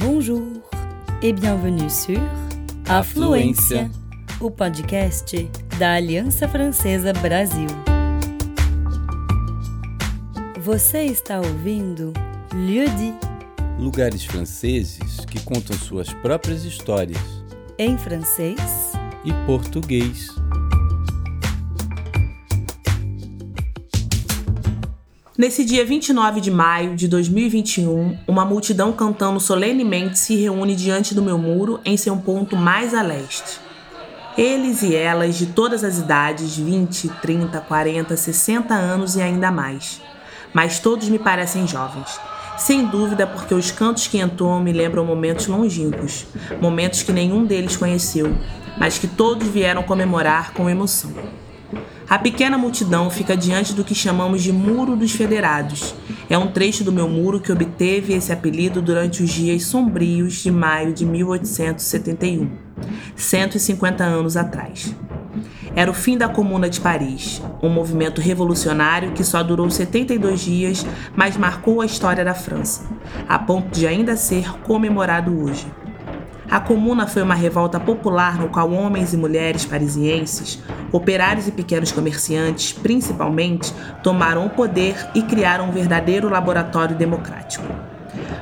Bonjour et bienvenue sur Afluência, o podcast da Aliança Francesa Brasil. Você está ouvindo Lieu dit, Lugares franceses que contam suas próprias histórias em francês e português. Nesse dia 29 de maio de 2021, uma multidão cantando solenemente se reúne diante do meu muro em seu ponto mais a leste. Eles e elas de todas as idades, 20, 30, 40, 60 anos e ainda mais. Mas todos me parecem jovens. Sem dúvida, porque os cantos que entoam me lembram momentos longínquos, momentos que nenhum deles conheceu, mas que todos vieram comemorar com emoção. A pequena multidão fica diante do que chamamos de Muro dos Federados. É um trecho do meu muro que obteve esse apelido durante os dias sombrios de maio de 1871, 150 anos atrás. Era o fim da Comuna de Paris, um movimento revolucionário que só durou 72 dias, mas marcou a história da França, a ponto de ainda ser comemorado hoje. A Comuna foi uma revolta popular no qual homens e mulheres parisienses, operários e pequenos comerciantes, principalmente, tomaram o poder e criaram um verdadeiro laboratório democrático.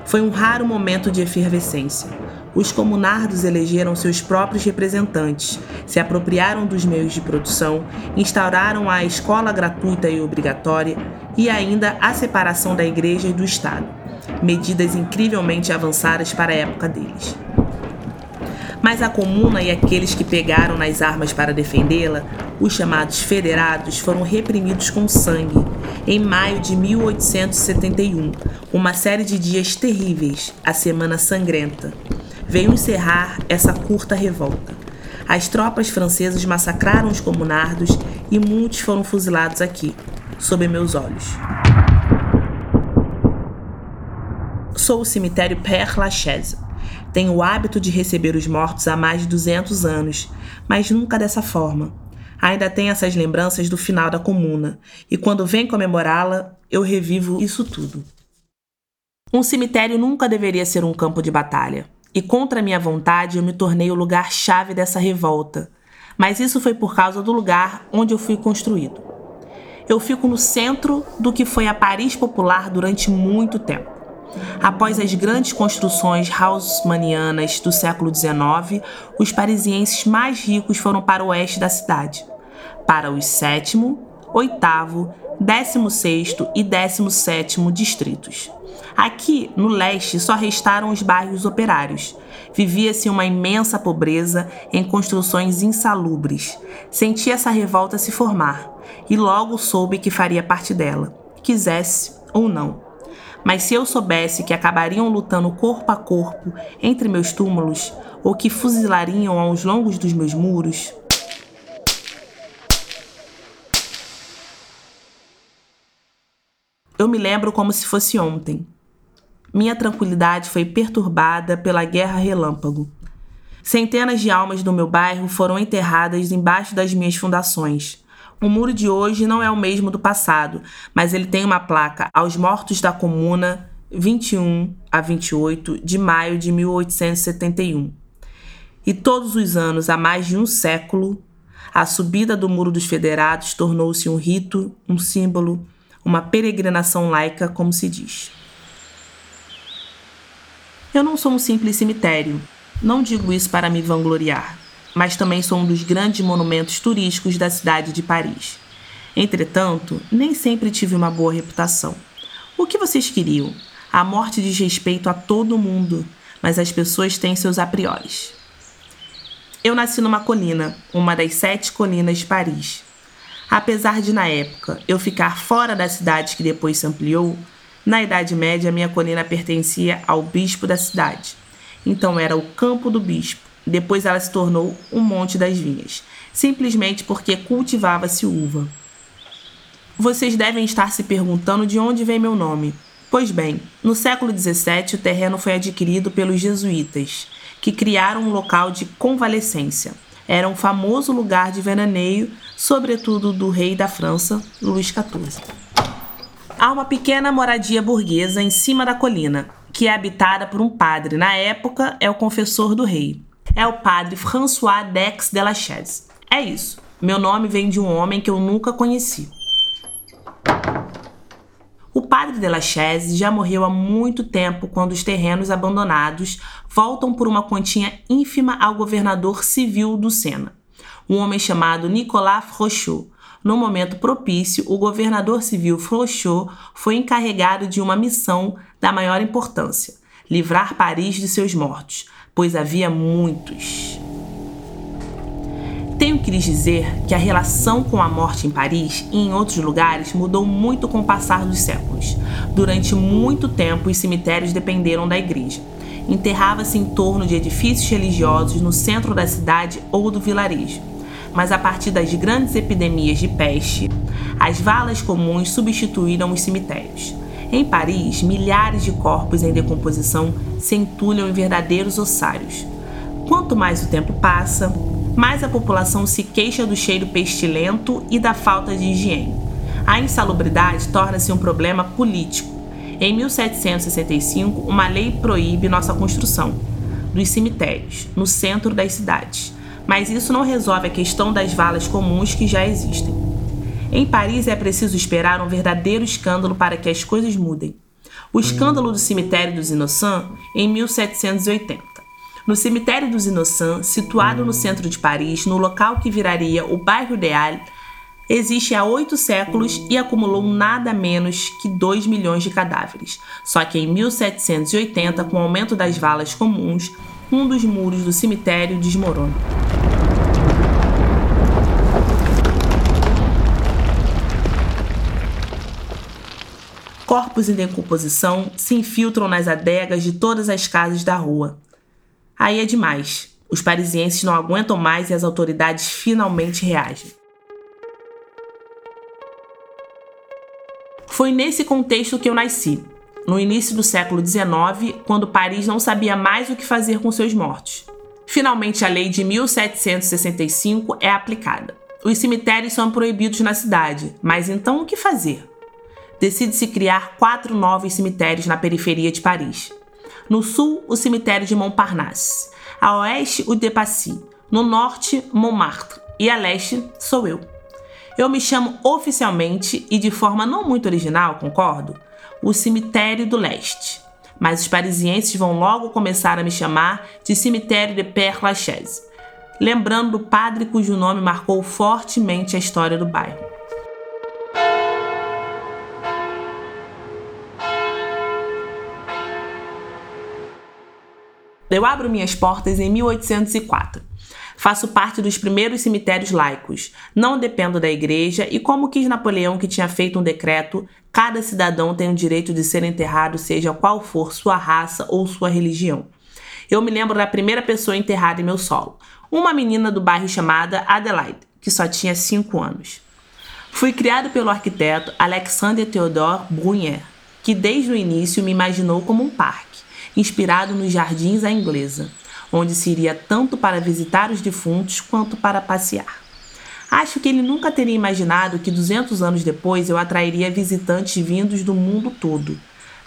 Foi um raro momento de efervescência. Os comunardos elegeram seus próprios representantes, se apropriaram dos meios de produção, instauraram a escola gratuita e obrigatória e ainda a separação da igreja e do Estado, medidas incrivelmente avançadas para a época deles. Mas a comuna e aqueles que pegaram nas armas para defendê-la, os chamados federados, foram reprimidos com sangue em maio de 1871, uma série de dias terríveis, a Semana Sangrenta. Veio encerrar essa curta revolta. As tropas francesas massacraram os comunardos e muitos foram fuzilados aqui, sob meus olhos. Sou o cemitério Père Lachaise tenho o hábito de receber os mortos há mais de 200 anos, mas nunca dessa forma. Ainda tenho essas lembranças do final da comuna, e quando vem comemorá-la, eu revivo isso tudo. Um cemitério nunca deveria ser um campo de batalha, e contra minha vontade eu me tornei o lugar-chave dessa revolta, mas isso foi por causa do lugar onde eu fui construído. Eu fico no centro do que foi a Paris popular durante muito tempo. Após as grandes construções haussmannianas do século XIX, os parisienses mais ricos foram para o oeste da cidade, para os sétimo, oitavo, décimo sexto e décimo sétimo distritos. Aqui, no leste, só restaram os bairros operários. Vivia-se uma imensa pobreza em construções insalubres. Senti essa revolta se formar e logo soube que faria parte dela, quisesse ou não. Mas se eu soubesse que acabariam lutando corpo a corpo entre meus túmulos, ou que fuzilariam aos longos dos meus muros, Eu me lembro como se fosse ontem. Minha tranquilidade foi perturbada pela guerra relâmpago. Centenas de almas do meu bairro foram enterradas embaixo das minhas fundações. O muro de hoje não é o mesmo do passado, mas ele tem uma placa aos mortos da comuna 21 a 28 de maio de 1871. E todos os anos, há mais de um século, a subida do Muro dos Federados tornou-se um rito, um símbolo, uma peregrinação laica, como se diz. Eu não sou um simples cemitério. Não digo isso para me vangloriar mas também sou um dos grandes monumentos turísticos da cidade de Paris. Entretanto, nem sempre tive uma boa reputação. O que vocês queriam? A morte diz respeito a todo mundo, mas as pessoas têm seus a priori. Eu nasci numa colina, uma das sete colinas de Paris. Apesar de, na época, eu ficar fora da cidade que depois se ampliou, na Idade Média minha colina pertencia ao bispo da cidade. Então era o campo do bispo depois ela se tornou um monte das vinhas, simplesmente porque cultivava-se uva. Vocês devem estar se perguntando de onde vem meu nome. Pois bem, no século XVII o terreno foi adquirido pelos jesuítas, que criaram um local de convalescência. Era um famoso lugar de veraneio, sobretudo do rei da França, Luís XIV. Há uma pequena moradia burguesa em cima da colina, que é habitada por um padre. Na época, é o confessor do rei. É o padre François Dex de la Chaise. É isso. Meu nome vem de um homem que eu nunca conheci. O padre de la Chaise já morreu há muito tempo quando os terrenos abandonados voltam por uma quantia ínfima ao governador civil do Sena, um homem chamado Nicolas Frochot. No momento propício, o governador civil Frochot foi encarregado de uma missão da maior importância: livrar Paris de seus mortos, pois havia muitos. Tenho que lhes dizer que a relação com a morte em Paris e em outros lugares mudou muito com o passar dos séculos. Durante muito tempo, os cemitérios dependeram da igreja. Enterrava-se em torno de edifícios religiosos no centro da cidade ou do vilarejo. Mas a partir das grandes epidemias de peste, as valas comuns substituíram os cemitérios. Em Paris, milhares de corpos em decomposição se entulham em verdadeiros ossários. Quanto mais o tempo passa, mais a população se queixa do cheiro pestilento e da falta de higiene. A insalubridade torna-se um problema político. Em 1765, uma lei proíbe nossa construção dos cemitérios no centro das cidades, mas isso não resolve a questão das valas comuns que já existem. Em Paris é preciso esperar um verdadeiro escândalo para que as coisas mudem. O escândalo do cemitério dos Innocents em 1780. No cemitério dos Innocents, situado no centro de Paris, no local que viraria o bairro de Halle, existe há oito séculos e acumulou nada menos que 2 milhões de cadáveres. Só que em 1780, com o aumento das valas comuns, um dos muros do cemitério desmorona. Corpos em decomposição se infiltram nas adegas de todas as casas da rua. Aí é demais. Os parisienses não aguentam mais e as autoridades finalmente reagem. Foi nesse contexto que eu nasci, no início do século XIX, quando Paris não sabia mais o que fazer com seus mortos. Finalmente, a lei de 1765 é aplicada. Os cemitérios são proibidos na cidade, mas então o que fazer? Decide-se criar quatro novos cemitérios na periferia de Paris. No sul, o cemitério de Montparnasse. A oeste, o de Passy. No norte, Montmartre. E a leste, sou eu. Eu me chamo oficialmente, e de forma não muito original, concordo, o Cemitério do Leste. Mas os parisienses vão logo começar a me chamar de Cemitério de Père Lachaise, lembrando do padre cujo nome marcou fortemente a história do bairro. Eu abro minhas portas em 1804. Faço parte dos primeiros cemitérios laicos. Não dependo da igreja e, como quis Napoleão, que tinha feito um decreto, cada cidadão tem o direito de ser enterrado, seja qual for sua raça ou sua religião. Eu me lembro da primeira pessoa enterrada em meu solo, uma menina do bairro chamada Adelaide, que só tinha 5 anos. Fui criado pelo arquiteto Alexandre Theodore Brunner, que desde o início me imaginou como um parque inspirado nos jardins à inglesa, onde se iria tanto para visitar os defuntos quanto para passear. Acho que ele nunca teria imaginado que 200 anos depois eu atrairia visitantes vindos do mundo todo,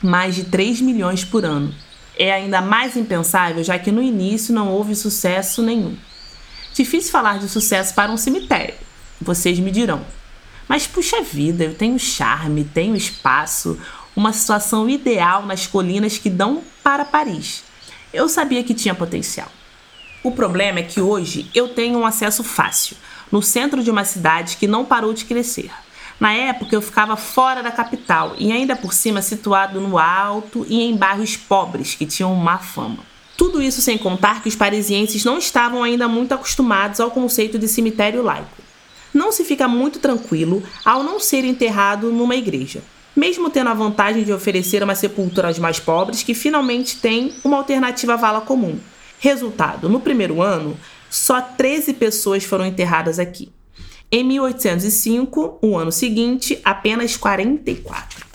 mais de 3 milhões por ano. É ainda mais impensável, já que no início não houve sucesso nenhum. Difícil falar de sucesso para um cemitério, vocês me dirão. Mas puxa vida, eu tenho charme, tenho espaço, uma situação ideal nas colinas que dão para Paris. Eu sabia que tinha potencial. O problema é que hoje eu tenho um acesso fácil, no centro de uma cidade que não parou de crescer. Na época eu ficava fora da capital e ainda por cima situado no alto e em bairros pobres que tinham má fama. Tudo isso sem contar que os parisienses não estavam ainda muito acostumados ao conceito de cemitério laico. Não se fica muito tranquilo ao não ser enterrado numa igreja mesmo tendo a vantagem de oferecer uma sepultura aos mais pobres que finalmente tem uma alternativa à vala comum. Resultado: no primeiro ano, só 13 pessoas foram enterradas aqui. Em 1805, o ano seguinte, apenas 44.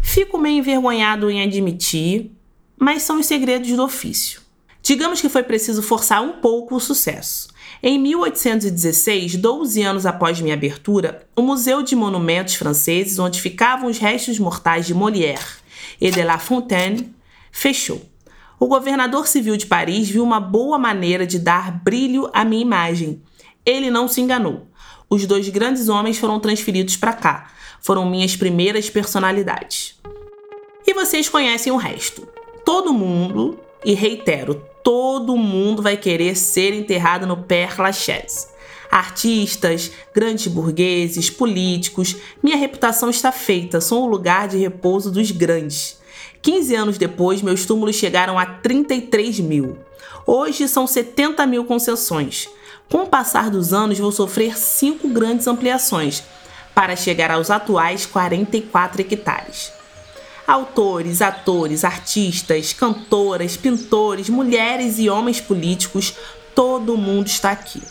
Fico meio envergonhado em admitir, mas são os segredos do ofício. Digamos que foi preciso forçar um pouco o sucesso. Em 1816, 12 anos após minha abertura, o Museu de Monumentos Franceses, onde ficavam os restos mortais de Molière e de La Fontaine, fechou. O governador civil de Paris viu uma boa maneira de dar brilho à minha imagem. Ele não se enganou. Os dois grandes homens foram transferidos para cá. Foram minhas primeiras personalidades. E vocês conhecem o resto. Todo mundo, e reitero, todo mundo vai querer ser enterrado no Père Lachaise. Artistas, grandes burgueses, políticos, minha reputação está feita, sou o lugar de repouso dos grandes. 15 anos depois, meus túmulos chegaram a 33 mil. Hoje são 70 mil concessões. Com o passar dos anos, vou sofrer cinco grandes ampliações para chegar aos atuais 44 hectares. Autores, atores, artistas, cantoras, pintores, mulheres e homens políticos, todo mundo está aqui.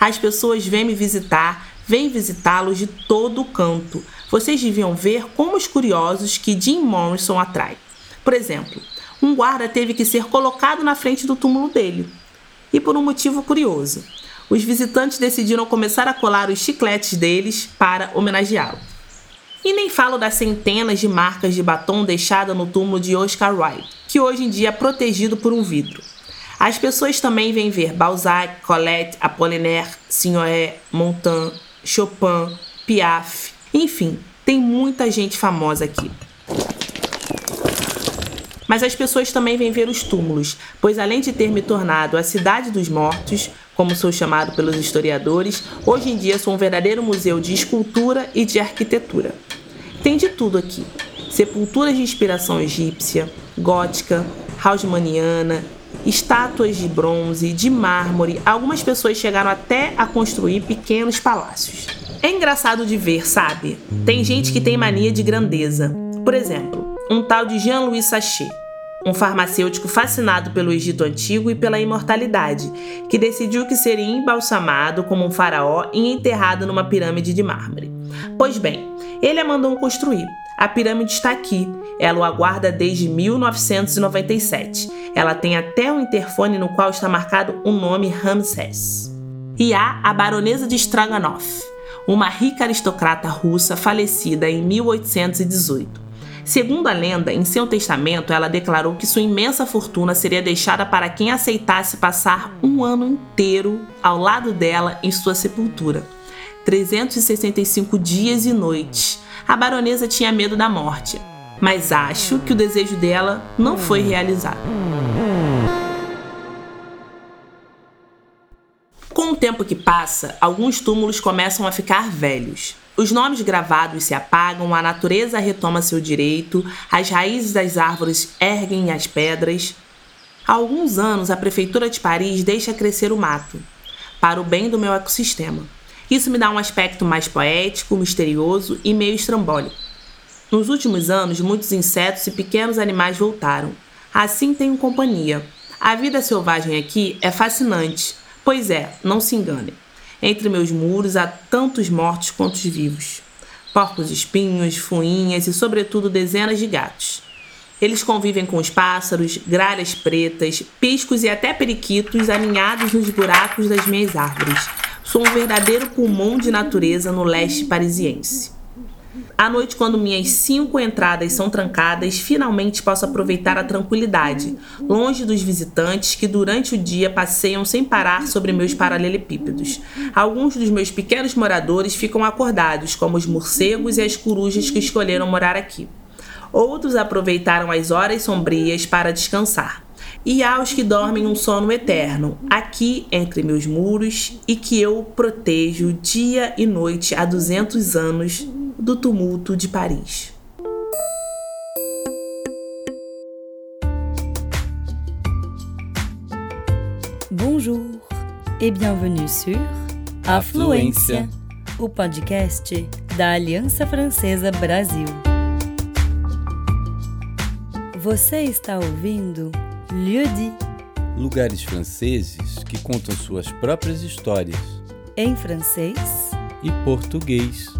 As pessoas vêm me visitar, vêm visitá-los de todo canto. Vocês deviam ver como os curiosos que Jim Morrison atrai. Por exemplo, um guarda teve que ser colocado na frente do túmulo dele. E por um motivo curioso. Os visitantes decidiram começar a colar os chicletes deles para homenageá-lo. E nem falo das centenas de marcas de batom deixadas no túmulo de Oscar Wilde, que hoje em dia é protegido por um vidro. As pessoas também vêm ver Balzac, Colette, Apollinaire, Signoret, Montaigne, Chopin, Piaf, enfim, tem muita gente famosa aqui. Mas as pessoas também vêm ver os túmulos, pois além de ter me tornado a cidade dos mortos, como sou chamado pelos historiadores, hoje em dia sou um verdadeiro museu de escultura e de arquitetura. Tem de tudo aqui: sepulturas de inspiração egípcia, gótica, haussmanniana, estátuas de bronze, de mármore. Algumas pessoas chegaram até a construir pequenos palácios. É engraçado de ver, sabe? Tem gente que tem mania de grandeza. Por exemplo, um tal de Jean-Louis Sachet, um farmacêutico fascinado pelo Egito Antigo e pela imortalidade, que decidiu que seria embalsamado como um faraó e enterrado numa pirâmide de mármore. Pois bem, ele a mandou construir. A pirâmide está aqui. Ela o aguarda desde 1997. Ela tem até um interfone no qual está marcado o nome Ramsés. E há a baronesa de Stroganoff, uma rica aristocrata russa falecida em 1818. Segundo a lenda, em seu testamento, ela declarou que sua imensa fortuna seria deixada para quem aceitasse passar um ano inteiro ao lado dela em sua sepultura. 365 dias e noites. A baronesa tinha medo da morte, mas acho que o desejo dela não foi realizado. Com o tempo que passa, alguns túmulos começam a ficar velhos. Os nomes gravados se apagam, a natureza retoma seu direito, as raízes das árvores erguem as pedras. Há alguns anos, a Prefeitura de Paris deixa crescer o mato, para o bem do meu ecossistema. Isso me dá um aspecto mais poético, misterioso e meio estrambólico. Nos últimos anos, muitos insetos e pequenos animais voltaram. Assim tenho companhia. A vida selvagem aqui é fascinante. Pois é, não se enganem. Entre meus muros há tantos mortos quanto vivos. Porcos espinhos, fuinhas e, sobretudo, dezenas de gatos. Eles convivem com os pássaros, gralhas pretas, piscos e até periquitos aninhados nos buracos das minhas árvores. Sou um verdadeiro pulmão de natureza no leste parisiense. À noite, quando minhas cinco entradas são trancadas, finalmente posso aproveitar a tranquilidade, longe dos visitantes que durante o dia passeiam sem parar sobre meus paralelepípedos. Alguns dos meus pequenos moradores ficam acordados, como os morcegos e as corujas que escolheram morar aqui. Outros aproveitaram as horas sombrias para descansar e há os que dormem um sono eterno, aqui entre meus muros, e que eu protejo dia e noite há 200 anos do tumulto de Paris. Bonjour et bienvenue sur Afluência, o podcast da Aliança Francesa Brasil. Você está ouvindo lieu Lugares franceses que contam suas próprias histórias. Em francês e português.